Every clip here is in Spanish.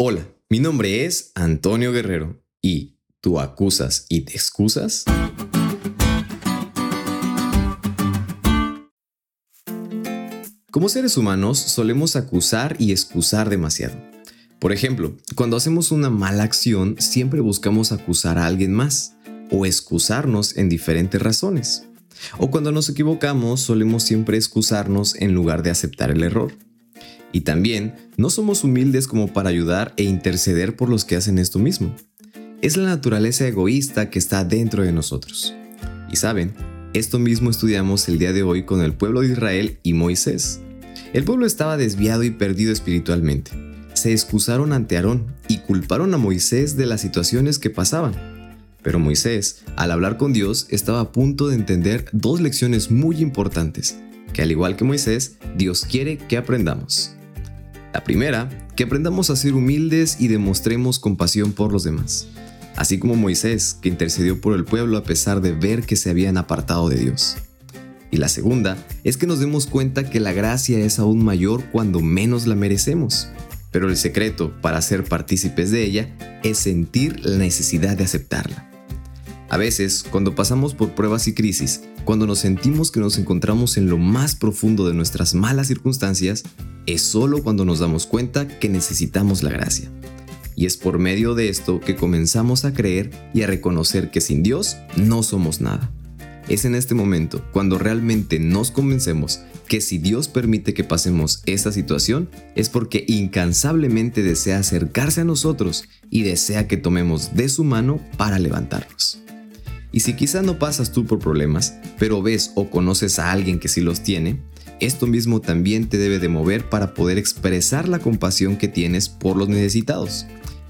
Hola, mi nombre es Antonio Guerrero y ¿tú acusas y te excusas? Como seres humanos solemos acusar y excusar demasiado. Por ejemplo, cuando hacemos una mala acción siempre buscamos acusar a alguien más o excusarnos en diferentes razones. O cuando nos equivocamos solemos siempre excusarnos en lugar de aceptar el error. Y también no somos humildes como para ayudar e interceder por los que hacen esto mismo. Es la naturaleza egoísta que está dentro de nosotros. Y saben, esto mismo estudiamos el día de hoy con el pueblo de Israel y Moisés. El pueblo estaba desviado y perdido espiritualmente. Se excusaron ante Aarón y culparon a Moisés de las situaciones que pasaban. Pero Moisés, al hablar con Dios, estaba a punto de entender dos lecciones muy importantes, que al igual que Moisés, Dios quiere que aprendamos. La primera, que aprendamos a ser humildes y demostremos compasión por los demás, así como Moisés, que intercedió por el pueblo a pesar de ver que se habían apartado de Dios. Y la segunda es que nos demos cuenta que la gracia es aún mayor cuando menos la merecemos, pero el secreto para ser partícipes de ella es sentir la necesidad de aceptarla. A veces, cuando pasamos por pruebas y crisis, cuando nos sentimos que nos encontramos en lo más profundo de nuestras malas circunstancias, es solo cuando nos damos cuenta que necesitamos la gracia. Y es por medio de esto que comenzamos a creer y a reconocer que sin Dios no somos nada. Es en este momento cuando realmente nos convencemos que si Dios permite que pasemos esta situación es porque incansablemente desea acercarse a nosotros y desea que tomemos de su mano para levantarnos. Y si quizá no pasas tú por problemas, pero ves o conoces a alguien que sí los tiene, esto mismo también te debe de mover para poder expresar la compasión que tienes por los necesitados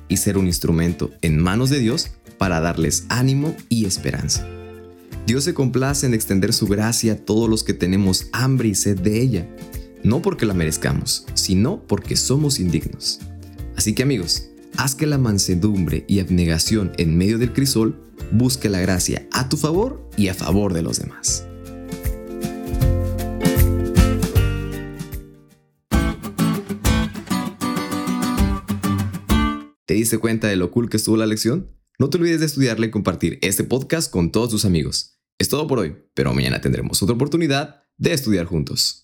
y ser un instrumento en manos de Dios para darles ánimo y esperanza. Dios se complace en extender su gracia a todos los que tenemos hambre y sed de ella, no porque la merezcamos, sino porque somos indignos. Así que amigos, haz que la mansedumbre y abnegación en medio del crisol busque la gracia a tu favor y a favor de los demás. ¿Te diste cuenta de lo cool que estuvo la lección? No te olvides de estudiarla y compartir este podcast con todos tus amigos. Es todo por hoy, pero mañana tendremos otra oportunidad de estudiar juntos.